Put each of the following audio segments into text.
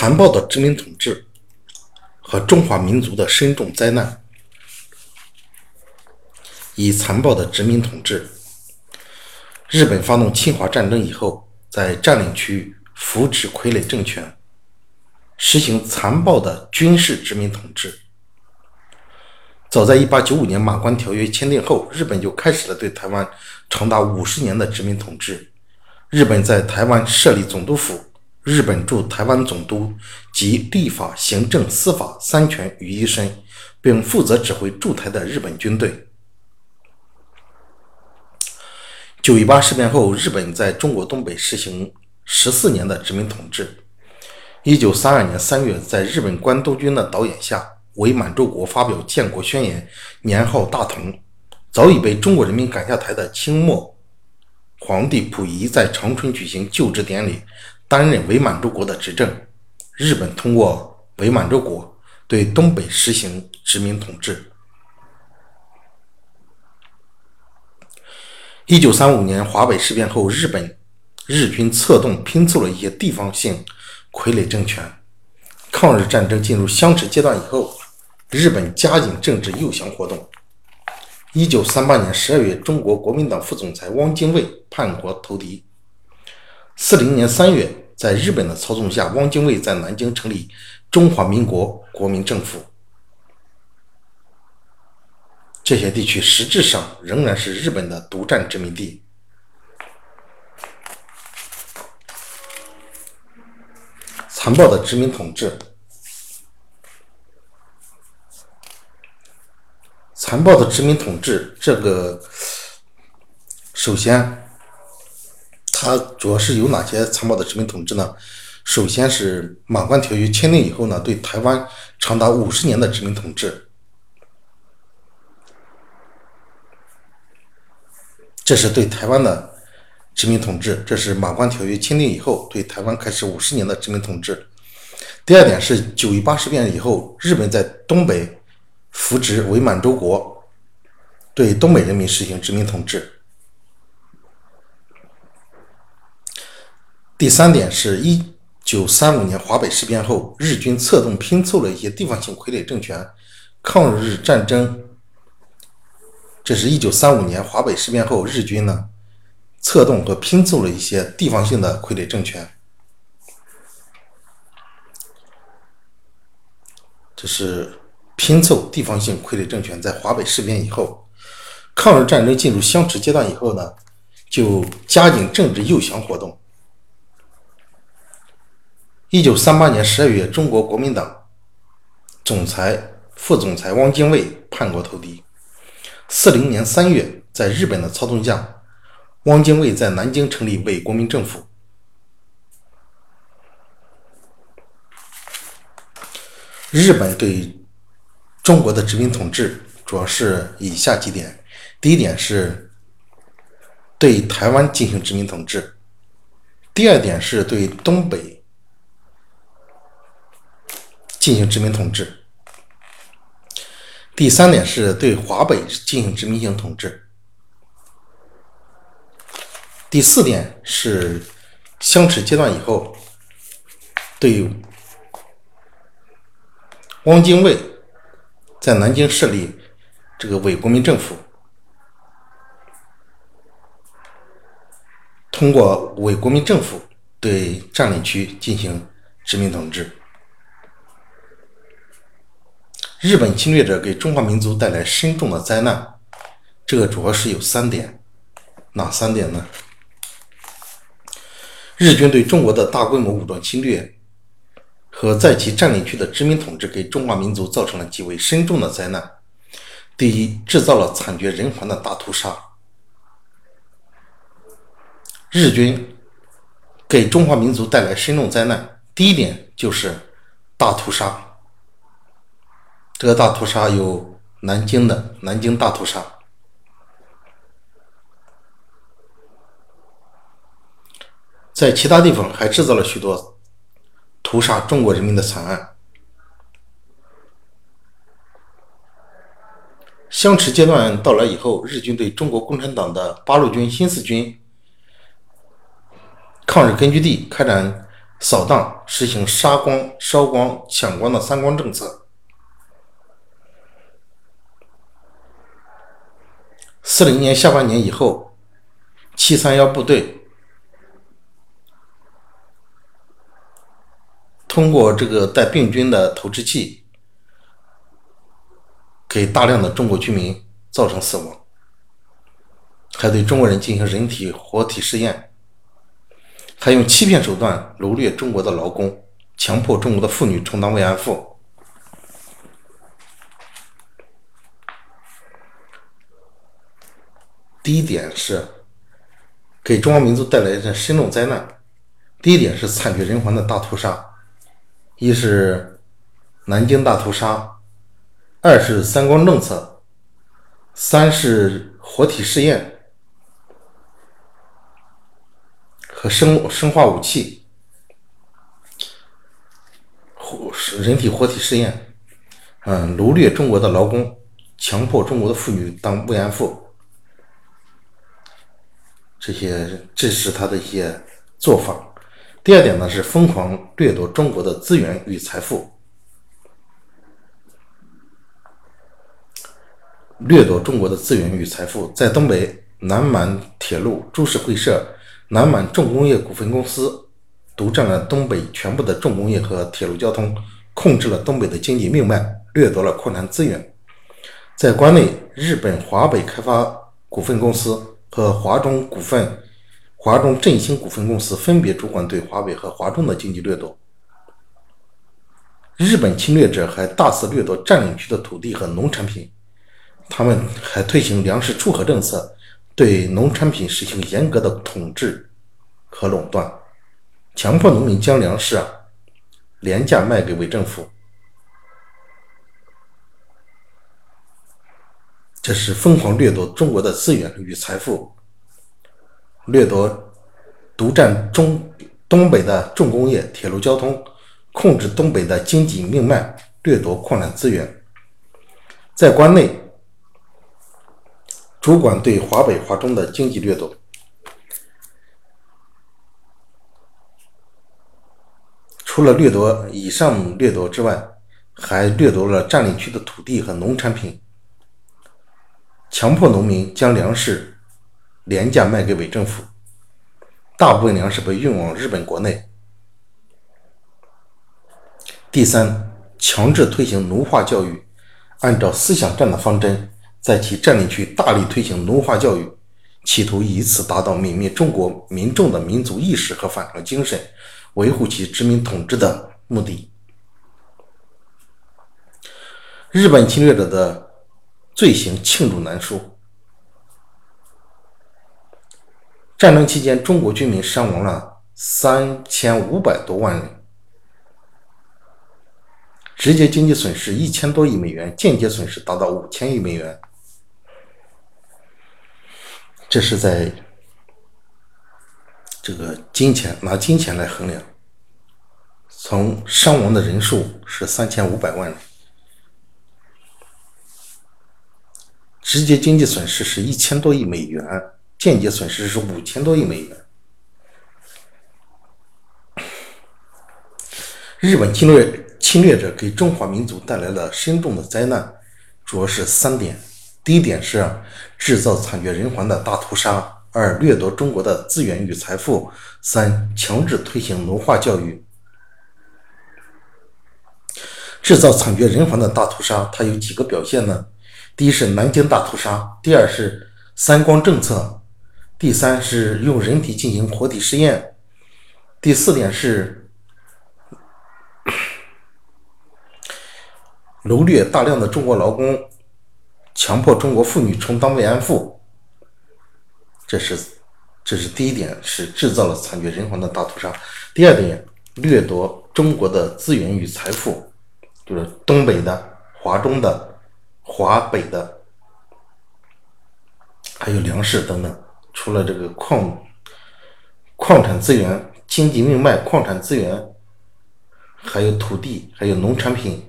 残暴的殖民统治和中华民族的深重灾难。以残暴的殖民统治，日本发动侵华战争以后，在占领区扶植傀儡政权，实行残暴的军事殖民统治。早在1895年《马关条约》签订后，日本就开始了对台湾长达五十年的殖民统治。日本在台湾设立总督府。日本驻台湾总督集立法、行政、司法三权于一身，并负责指挥驻台的日本军队。九一八事变后，日本在中国东北实行十四年的殖民统治。一九三二年三月，在日本关东军的导演下，伪满洲国发表建国宣言，年号大同。早已被中国人民赶下台的清末皇帝溥仪在长春举行就职典礼。担任伪满洲国的执政，日本通过伪满洲国对东北实行殖民统治。一九三五年华北事变后，日本日军策动拼凑了一些地方性傀儡政权。抗日战争进入相持阶段以后，日本加紧政治诱降活动。一九三八年十二月，中国国民党副总裁汪精卫叛国投敌。四零年三月，在日本的操纵下，汪精卫在南京成立中华民国国民政府。这些地区实质上仍然是日本的独占殖民地。残暴的殖民统治，残暴的殖民统治，这个首先。它主要是有哪些残暴的殖民统治呢？首先是《马关条约》签订以后呢，对台湾长达五十年的殖民统治，这是对台湾的殖民统治。这是《马关条约》签订以后对台湾开始五十年的殖民统治。第二点是九一八事变以后，日本在东北扶植伪满洲国，对东北人民实行殖民统治。第三点是一九三五年华北事变后，日军策动拼凑了一些地方性傀儡政权。抗日战争，这是一九三五年华北事变后，日军呢策动和拼凑了一些地方性的傀儡政权。这是拼凑地方性傀儡政权，在华北事变以后，抗日战争进入相持阶段以后呢，就加紧政治诱降活动。一九三八年十二月，中国国民党总裁、副总裁汪精卫叛国投敌。四零年三月，在日本的操纵下，汪精卫在南京成立伪国民政府。日本对中国的殖民统治主要是以下几点：第一点是对台湾进行殖民统治；第二点是对东北。进行殖民统治。第三点是对华北进行殖民性统治。第四点是相持阶段以后，对汪精卫在南京设立这个伪国民政府，通过伪国民政府对占领区进行殖民统治。日本侵略者给中华民族带来深重的灾难，这个主要是有三点，哪三点呢？日军对中国的大规模武装侵略和在其占领区的殖民统治，给中华民族造成了极为深重的灾难。第一，制造了惨绝人寰的大屠杀。日军给中华民族带来深重灾难，第一点就是大屠杀。这个大屠杀有南京的南京大屠杀，在其他地方还制造了许多屠杀中国人民的惨案。相持阶段到来以后，日军对中国共产党的八路军新四军抗日根据地开展扫荡，实行杀光、烧光、抢光的三光政策。四零年下半年以后，七三幺部队通过这个带病菌的投掷器，给大量的中国居民造成死亡，还对中国人进行人体活体试验，还用欺骗手段掳掠中国的劳工，强迫中国的妇女充当慰安妇。第一点是给中华民族带来的深重灾难。第一点是惨绝人寰的大屠杀，一是南京大屠杀，二是三光政策，三是活体试验和生生化武器，活人体活体试验，嗯，掳掠中国的劳工，强迫中国的妇女当慰安妇。这些，这是他的一些做法。第二点呢，是疯狂掠夺中国的资源与财富，掠夺中国的资源与财富。在东北，南满铁路株式会社、南满重工业股份公司独占了东北全部的重工业和铁路交通，控制了东北的经济命脉，掠夺了矿产资源。在关内，日本华北开发股份公司。和华中股份、华中振兴股份公司分别主管对华北和华中的经济掠夺。日本侵略者还大肆掠夺占领区的土地和农产品，他们还推行粮食出口政策，对农产品实行严格的统治和垄断，强迫农民将粮食啊廉价卖给伪政府。这是疯狂掠夺中国的资源与财富，掠夺、独占中东北的重工业、铁路交通，控制东北的经济命脉，掠夺矿产资源。在关内，主管对华北、华中的经济掠夺。除了掠夺以上掠夺之外，还掠夺了占领区的土地和农产品。强迫农民将粮食廉价卖给伪政府，大部分粮食被运往日本国内。第三，强制推行奴化教育，按照思想战的方针，在其占领区大力推行奴化教育，企图以此达到泯灭中国民众的民族意识和反抗精神，维护其殖民统治的目的。日本侵略者的。罪行罄竹难书。战争期间，中国军民伤亡了三千五百多万人，直接经济损失一千多亿美元，间接损失达到五千亿美元。这是在这个金钱拿金钱来衡量，从伤亡的人数是三千五百万人。直接经济损失是一千多亿美元，间接损失是五千多亿美元。日本侵略侵略者给中华民族带来了深重的灾难，主要是三点：第一点是制造惨绝人寰的大屠杀；二掠夺中国的资源与财富；三强制推行奴化教育。制造惨绝人寰的大屠杀，它有几个表现呢？第一是南京大屠杀，第二是三光政策，第三是用人体进行活体试验，第四点是掳掠大量的中国劳工，强迫中国妇女充当慰安妇。这是这是第一点，是制造了惨绝人寰的大屠杀。第二点，掠夺中国的资源与财富，就是东北的、华中的。华北的，还有粮食等等，除了这个矿矿产资源、经济命脉、矿产资源，还有土地，还有农产品，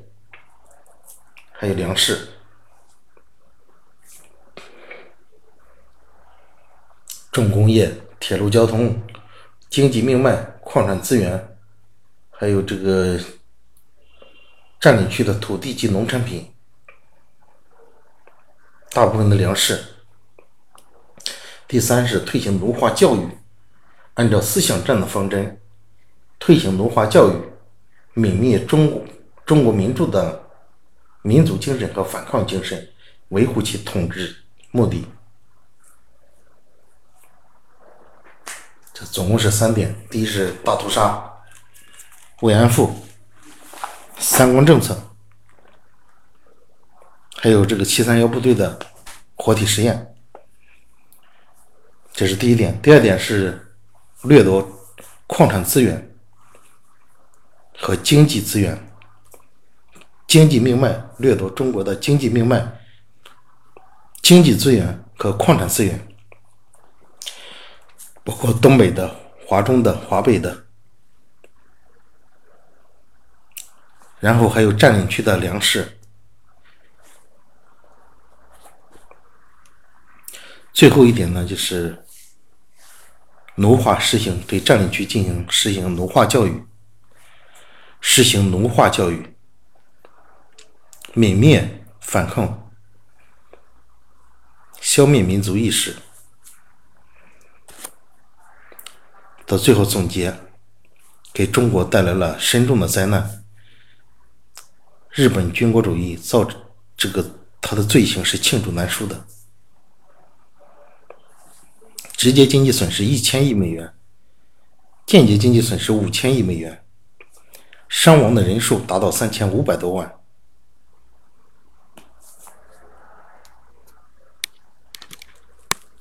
还有粮食，重工业、铁路交通、经济命脉、矿产资源，还有这个占领区的土地及农产品，大部分的粮食。第三是推行奴化教育，按照思想战的方针，推行奴化教育，泯灭中中国民族的民族精神和反抗精神，维护其统治目的。这总共是三点：第一是大屠杀、慰安妇、三光政策，还有这个七三幺部队的活体实验。这是第一点。第二点是掠夺矿产资源和经济资源、经济命脉，掠夺中国的经济命脉、经济资源和矿产资源。包括东北的、华中的、华北的，然后还有占领区的粮食。最后一点呢，就是奴化实行，对占领区进行实行奴化教育，实行奴化教育，泯灭反抗，消灭民族意识。到最后总结，给中国带来了深重的灾难。日本军国主义造这个，他的罪行是罄竹难书的。直接经济损失一千亿美元，间接经济损失五千亿美元，伤亡的人数达到三千五百多万。